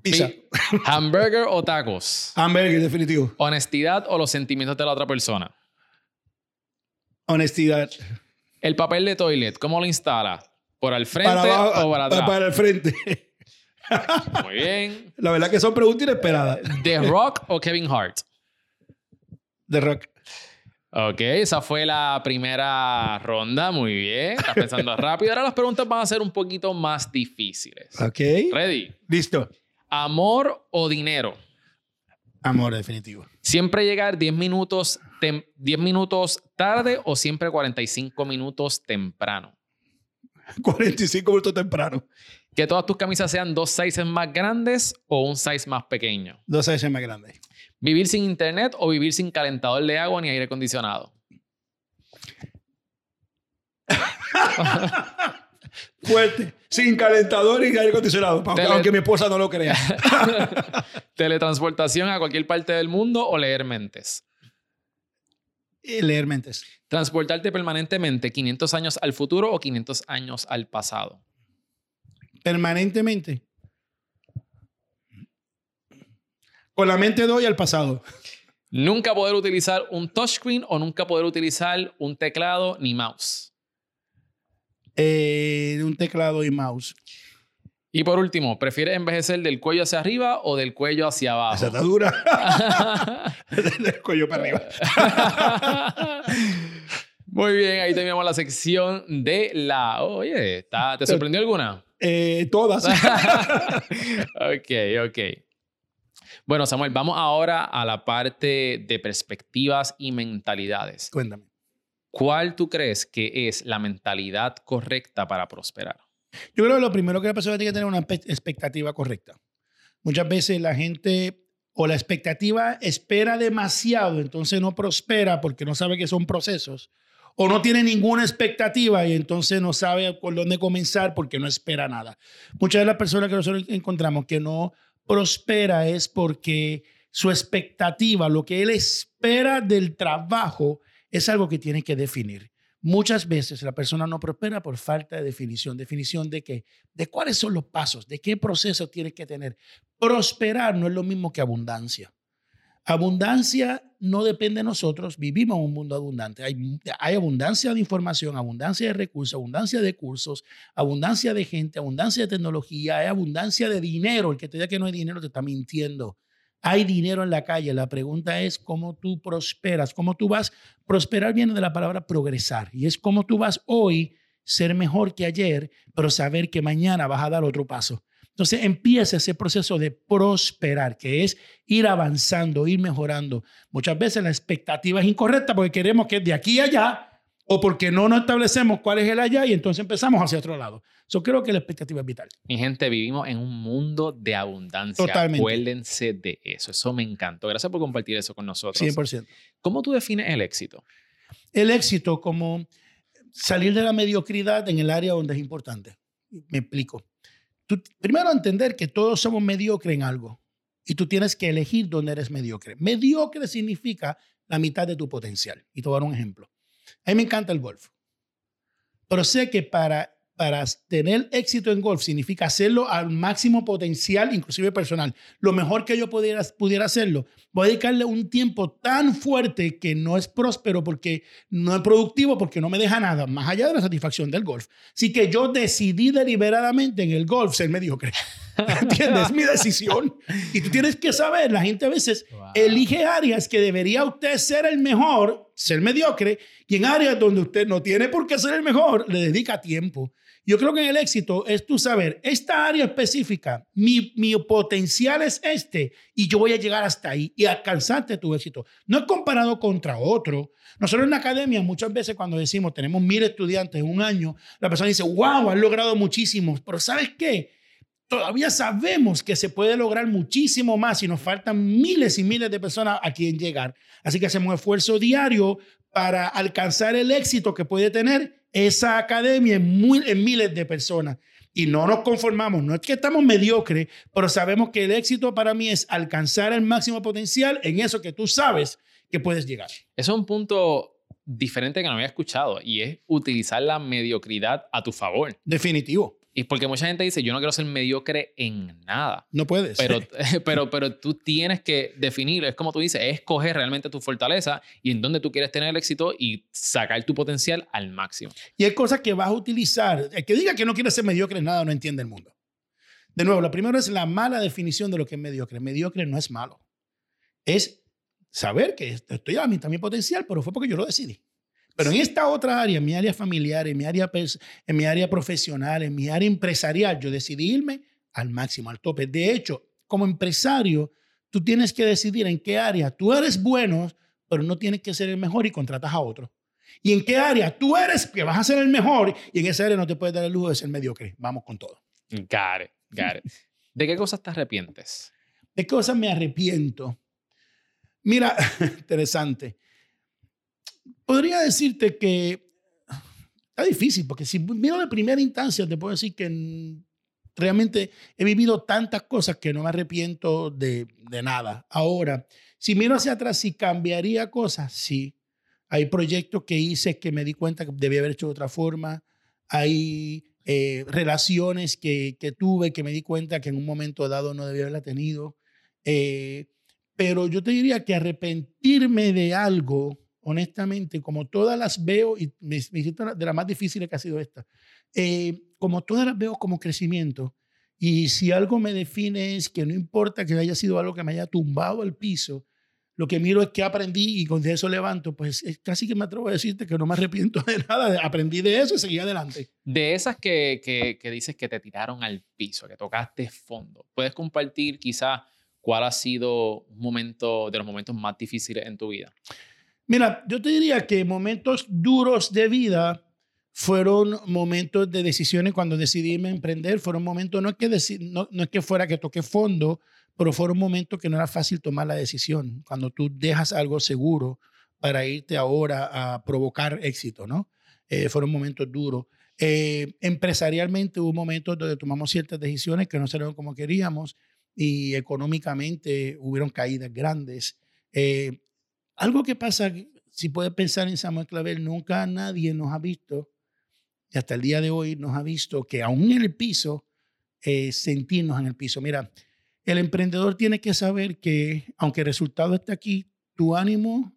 Pizza. ¿Hamburger o tacos? Hamburger, definitivo. ¿Honestidad o los sentimientos de la otra persona? Honestidad. ¿El papel de toilet, cómo lo instala? ¿Por al frente o para atrás? Para el frente. Muy bien. La verdad que son preguntas inesperadas. ¿The Rock o Kevin Hart? The Rock. Ok, esa fue la primera ronda. Muy bien. Estás pensando rápido. Ahora las preguntas van a ser un poquito más difíciles. Ok. Ready. Listo. ¿Amor o dinero? Amor, definitivo. ¿Siempre llegar 10 minutos, 10 minutos tarde o siempre 45 minutos temprano? 45 minutos temprano. ¿Que todas tus camisas sean dos sizes más grandes o un size más pequeño? Dos sizes más grandes. ¿Vivir sin internet o vivir sin calentador de agua ni aire acondicionado? Fuerte. Sin calentador y aire acondicionado. Aunque mi esposa no lo crea. ¿Teletransportación a cualquier parte del mundo o leer mentes? Eh, leer mentes. ¿Transportarte permanentemente 500 años al futuro o 500 años al pasado? Permanentemente. Con la mente doy al pasado. Nunca poder utilizar un touchscreen o nunca poder utilizar un teclado ni mouse. Eh, un teclado y mouse. Y por último, ¿prefieres envejecer del cuello hacia arriba o del cuello hacia abajo? Esa está dura. del cuello para arriba. Muy bien, ahí terminamos la sección de la. Oye, ¿te sorprendió alguna? Eh, todas. ok, ok. Bueno, Samuel, vamos ahora a la parte de perspectivas y mentalidades. Cuéntame. ¿Cuál tú crees que es la mentalidad correcta para prosperar? Yo creo que lo primero que la persona tiene que tener una expectativa correcta. Muchas veces la gente o la expectativa espera demasiado, entonces no prospera porque no sabe que son procesos, o no tiene ninguna expectativa y entonces no sabe por dónde comenzar porque no espera nada. Muchas de las personas que nosotros encontramos que no prospera es porque su expectativa, lo que él espera del trabajo, es algo que tiene que definir. Muchas veces la persona no prospera por falta de definición. Definición de qué? De cuáles son los pasos, de qué proceso tiene que tener. Prosperar no es lo mismo que abundancia. Abundancia no depende de nosotros, vivimos en un mundo abundante. Hay, hay, abundancia de información, abundancia de recursos, abundancia de cursos, abundancia de gente, abundancia de tecnología, hay abundancia de dinero. El que te diga que no hay dinero te está mintiendo. Hay dinero en la calle. La pregunta es cómo tú prosperas, cómo tú vas. Prosperar viene de la palabra progresar y es cómo tú vas hoy ser mejor que ayer, pero saber que mañana vas a dar otro paso. Entonces empieza ese proceso de prosperar, que es ir avanzando, ir mejorando. Muchas veces la expectativa es incorrecta porque queremos que de aquí a allá o porque no nos establecemos cuál es el allá y entonces empezamos hacia otro lado. Yo creo que la expectativa es vital. Mi gente, vivimos en un mundo de abundancia. Totalmente. Acuérdense de eso. Eso me encantó. Gracias por compartir eso con nosotros. 100%. ¿Cómo tú defines el éxito? El éxito como salir de la mediocridad en el área donde es importante. Me explico primero entender que todos somos mediocres en algo y tú tienes que elegir dónde eres mediocre. Mediocre significa la mitad de tu potencial. Y te voy a dar un ejemplo. A mí me encanta el golf, pero sé que para para tener éxito en golf significa hacerlo al máximo potencial, inclusive personal. Lo mejor que yo pudiera, pudiera hacerlo. Voy a dedicarle un tiempo tan fuerte que no es próspero porque no es productivo, porque no me deja nada, más allá de la satisfacción del golf. Así que yo decidí deliberadamente en el golf ser mediocre. ¿Entiendes? Es mi decisión. Y tú tienes que saber, la gente a veces elige áreas que debería usted ser el mejor, ser mediocre, y en áreas donde usted no tiene por qué ser el mejor, le dedica tiempo. Yo creo que en el éxito es tú saber, esta área específica, mi, mi potencial es este y yo voy a llegar hasta ahí y alcanzarte tu éxito. No es comparado contra otro. Nosotros en la academia muchas veces cuando decimos tenemos mil estudiantes en un año, la persona dice, wow, has logrado muchísimos, pero ¿sabes qué? Todavía sabemos que se puede lograr muchísimo más y nos faltan miles y miles de personas a quien llegar. Así que hacemos esfuerzo diario para alcanzar el éxito que puede tener esa academia en, miles de personas. Y no nos conformamos, no es que estamos mediocres, pero sabemos que el éxito para mí es alcanzar el máximo potencial en eso que tú sabes que puedes llegar. Es un punto diferente que no había escuchado y es utilizar la mediocridad a tu favor. Definitivo. Y porque mucha gente dice, yo no quiero ser mediocre en nada. No puedes. Pero, pero, pero tú tienes que definir, es como tú dices, es escoger realmente tu fortaleza y en dónde tú quieres tener el éxito y sacar tu potencial al máximo. Y hay cosas que vas a utilizar. El que diga que no quiere ser mediocre en nada no entiende el mundo. De nuevo, la primera es la mala definición de lo que es mediocre. Mediocre no es malo. Es saber que estoy a mi también potencial, pero fue porque yo lo decidí. Pero en esta otra área, en mi área familiar, en mi área, en mi área profesional, en mi área empresarial, yo decidí irme al máximo, al tope. De hecho, como empresario, tú tienes que decidir en qué área tú eres bueno, pero no tienes que ser el mejor y contratas a otro. Y en qué área tú eres que vas a ser el mejor y en esa área no te puedes dar el lujo de ser mediocre. Vamos con todo. Got it, ¿De qué cosas te arrepientes? ¿De qué cosas me arrepiento? Mira, interesante podría decirte que está difícil, porque si miro de primera instancia, te puedo decir que realmente he vivido tantas cosas que no me arrepiento de, nada. Ahora, si miro hacia atrás, si cambiaría cosas, sí. Hay proyectos que hice que me di cuenta que debía haber hecho de otra forma. Hay eh, relaciones que, tuve que me di cuenta que en un momento dado no debía haberla tenido. Eh, pero yo te diría que arrepentirme de algo honestamente, como todas las veo, y me, me de las más difíciles que ha sido esta, eh, como todas las veo como crecimiento, y si algo me define es que no importa que haya sido algo que me haya tumbado al piso, lo que miro es que aprendí y con eso levanto, pues es casi que me atrevo a decirte que no me arrepiento de nada, aprendí de eso y seguí adelante. De esas que, que, que dices que te tiraron al piso, que tocaste fondo, ¿puedes compartir quizá cuál ha sido un momento de los momentos más difíciles en tu vida? Mira, yo te diría que momentos duros de vida fueron momentos de decisiones cuando decidí emprender, fueron momentos, no es, que no, no es que fuera que toque fondo, pero fueron momentos que no era fácil tomar la decisión, cuando tú dejas algo seguro para irte ahora a provocar éxito, ¿no? Eh, fueron momentos duros. Eh, empresarialmente hubo momentos donde tomamos ciertas decisiones que no salieron como queríamos y económicamente hubieron caídas grandes. Eh, algo que pasa, si puedes pensar en Samuel Clavel, nunca nadie nos ha visto, y hasta el día de hoy nos ha visto que aún en el piso, eh, sentirnos en el piso. Mira, el emprendedor tiene que saber que aunque el resultado esté aquí, tu ánimo,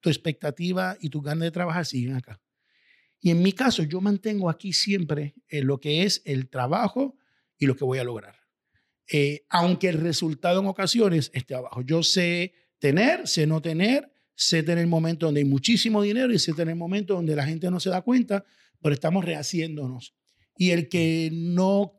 tu expectativa y tu ganas de trabajar siguen acá. Y en mi caso, yo mantengo aquí siempre eh, lo que es el trabajo y lo que voy a lograr. Eh, aunque el resultado en ocasiones esté abajo. Yo sé tener, sé no tener, sé tener momentos donde hay muchísimo dinero y sé tener momentos donde la gente no se da cuenta, pero estamos rehaciéndonos. Y el que no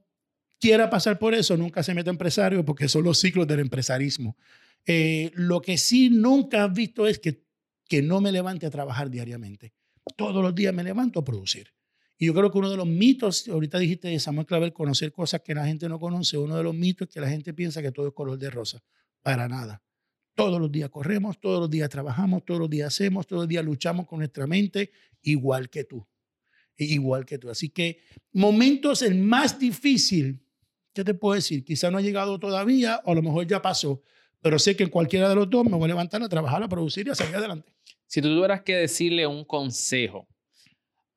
quiera pasar por eso nunca se mete empresario porque son los ciclos del empresarismo. Eh, lo que sí nunca has visto es que, que no me levante a trabajar diariamente. Todos los días me levanto a producir. Y yo creo que uno de los mitos, ahorita dijiste de Samuel Clavel, conocer cosas que la gente no conoce, uno de los mitos es que la gente piensa que todo es color de rosa. Para nada. Todos los días corremos, todos los días trabajamos, todos los días hacemos, todos los días luchamos con nuestra mente, igual que tú. Igual que tú. Así que momentos el más difícil, ¿qué te puedo decir? Quizá no ha llegado todavía o a lo mejor ya pasó, pero sé que en cualquiera de los dos me voy a levantar a trabajar, a producir y a salir adelante. Si tú tuvieras que decirle un consejo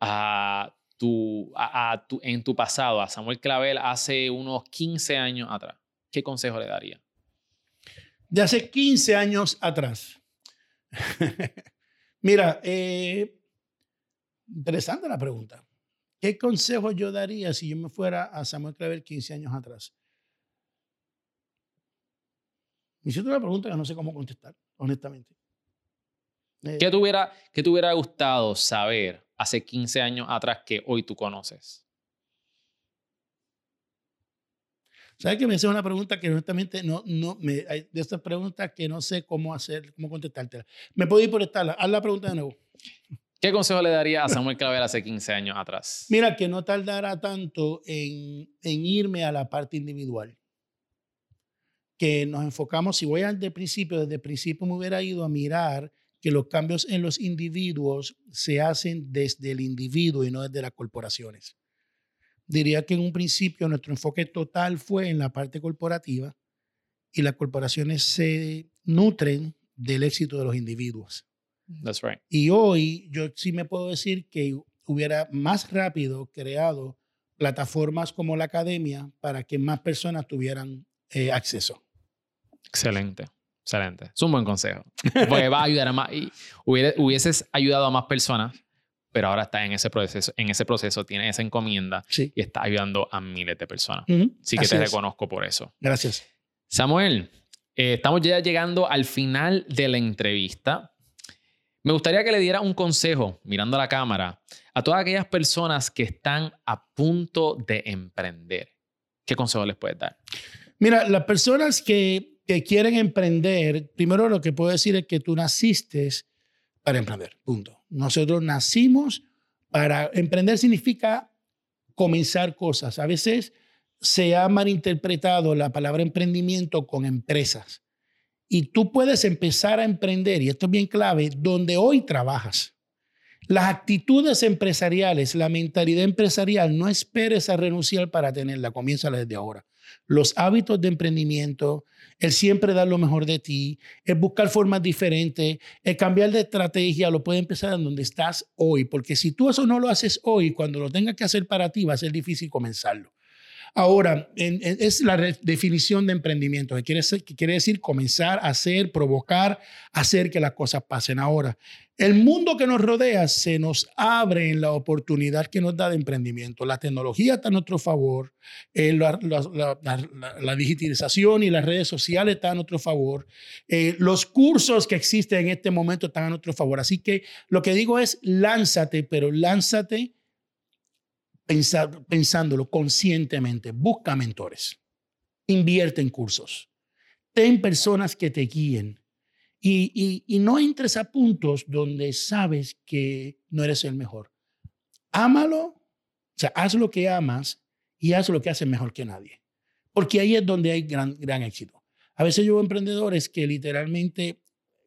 a tu, a, tu, en tu pasado, a Samuel Clavel hace unos 15 años atrás, ¿qué consejo le daría? De hace 15 años atrás. Mira, eh, interesante la pregunta. ¿Qué consejo yo daría si yo me fuera a Samuel Clavel 15 años atrás? Me hiciste una pregunta que no sé cómo contestar, honestamente. Eh, ¿Qué, te hubiera, ¿Qué te hubiera gustado saber hace 15 años atrás que hoy tú conoces? ¿Sabes que me hace una pregunta que honestamente no, no, me, hay de estas preguntas que no sé cómo hacer, cómo contestártela? ¿Me puedo ir por esta? Haz la pregunta de nuevo. ¿Qué consejo le daría a Samuel Clavel hace 15 años atrás? Mira, que no tardara tanto en, en irme a la parte individual. Que nos enfocamos, si voy al principio, desde el principio me hubiera ido a mirar que los cambios en los individuos se hacen desde el individuo y no desde las corporaciones. Diría que en un principio nuestro enfoque total fue en la parte corporativa y las corporaciones se nutren del éxito de los individuos. That's right. Y hoy yo sí me puedo decir que hubiera más rápido creado plataformas como la academia para que más personas tuvieran eh, acceso. Excelente. Excelente. Es un buen consejo. Porque va a ayudar a más. Y hubieses ayudado a más personas, pero ahora está en ese proceso, en ese proceso, tiene esa encomienda y está ayudando a miles de personas. Así que te reconozco por eso. Gracias. Samuel, eh, estamos ya llegando al final de la entrevista. Me gustaría que le diera un consejo, mirando a la cámara, a todas aquellas personas que están a punto de emprender. ¿Qué consejo les puedes dar? Mira, las personas que que quieren emprender, primero lo que puedo decir es que tú naciste para emprender, punto. Nosotros nacimos para emprender significa comenzar cosas. A veces se ha malinterpretado la palabra emprendimiento con empresas. Y tú puedes empezar a emprender, y esto es bien clave, donde hoy trabajas. Las actitudes empresariales, la mentalidad empresarial, no esperes a renunciar para tenerla, comienza desde ahora. Los hábitos de emprendimiento, el siempre dar lo mejor de ti, el buscar formas diferentes, el cambiar de estrategia, lo puedes empezar en donde estás hoy, porque si tú eso no lo haces hoy, cuando lo tengas que hacer para ti, va a ser difícil comenzarlo. Ahora, es la definición de emprendimiento, que quiere, que quiere decir comenzar a hacer, provocar, hacer que las cosas pasen. Ahora, el mundo que nos rodea se nos abre en la oportunidad que nos da de emprendimiento. La tecnología está a nuestro favor, eh, la, digitalización y las redes sociales están a nuestro favor, eh, los cursos que existen en este momento están a nuestro favor. Así que lo que digo es, lánzate, pero lánzate pensándolo conscientemente, busca mentores, invierte en cursos, ten personas que te guíen y, no entres a puntos donde sabes que no eres el mejor. Ámalo, o sea, haz lo que amas y haz lo que haces mejor que nadie, porque ahí es donde hay gran, gran éxito. A veces yo veo emprendedores que literalmente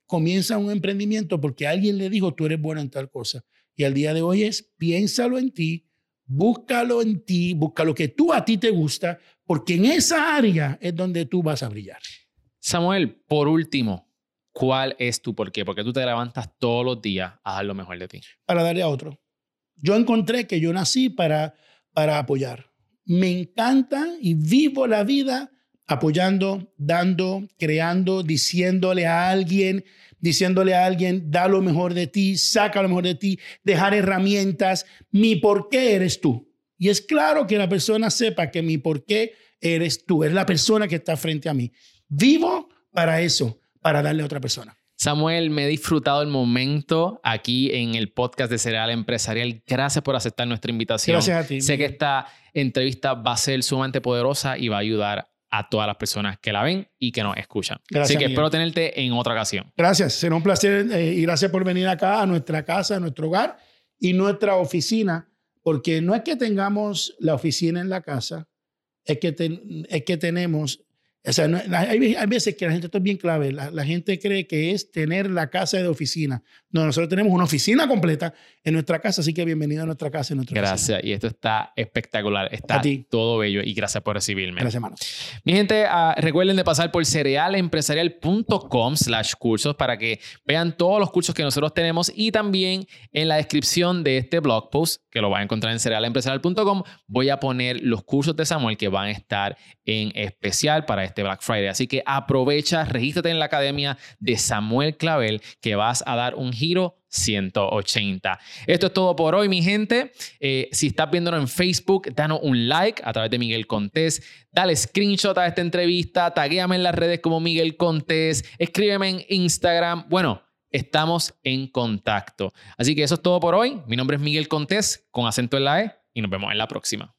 comienzan un emprendimiento porque alguien le dijo, tú eres bueno en tal cosa. Y al día de hoy es, piénsalo en ti, Búscalo en ti, busca lo que tú a ti te gusta, porque en esa área es donde tú vas a brillar. Samuel, por último, ¿cuál es tu por qué? Porque tú te levantas todos los días a dar lo mejor de ti. Para darle a otro. Yo encontré que yo nací para, para apoyar. Me encanta y vivo la vida apoyando, dando, creando, diciéndole a alguien diciéndole a alguien, da lo mejor de ti, saca lo mejor de ti, dejar herramientas, mi por qué eres tú. Y es claro que la persona sepa que mi por qué eres tú, es la persona que está frente a mí. Vivo para eso, para darle a otra persona. Samuel, me he disfrutado el momento aquí en el podcast de Cereal Empresarial. Gracias por aceptar nuestra invitación. Gracias a ti. Sé que esta entrevista va a ser sumamente poderosa y va a ayudar a todas las personas que la ven y que nos escuchan. Gracias, Así que espero tenerte en otra ocasión. Gracias, será un placer eh, y gracias por venir acá a nuestra casa, a nuestro hogar y nuestra oficina, porque no es que tengamos la oficina en la casa, es que, es que tenemos O sea, no- hay, hay veces que la gente, esto es bien clave, la, la gente cree que es tener la casa de oficina. No, nosotros tenemos una oficina completa en nuestra casa, así que bienvenido a nuestra casa, en nuestra Gracias. Y esto está espectacular. Está A ti. todo bello. Y gracias por recibirme. Gracias, hermano. Mi gente, ah, recuerden de pasar por cerealempresarial.com slash cursos para que vean todos los cursos que nosotros tenemos y también en la descripción de este blog post, que lo van a encontrar en cerealempresarial.com, voy a poner los cursos de Samuel que van a estar en especial para este Black Friday. Así que aprovecha, regístrate en la academia de Samuel Clavel que vas a dar un giro 180. Esto es todo por hoy, mi gente. Eh, si estás viéndolo en Facebook, danos un like a través de Miguel Contés. Dale screenshot a esta entrevista. Taguéame en las redes como Miguel Contés. Escríbeme en Instagram. Bueno, estamos en contacto. Así que eso es todo por hoy. Mi nombre es Miguel Contés con acento en la E y nos vemos en la próxima.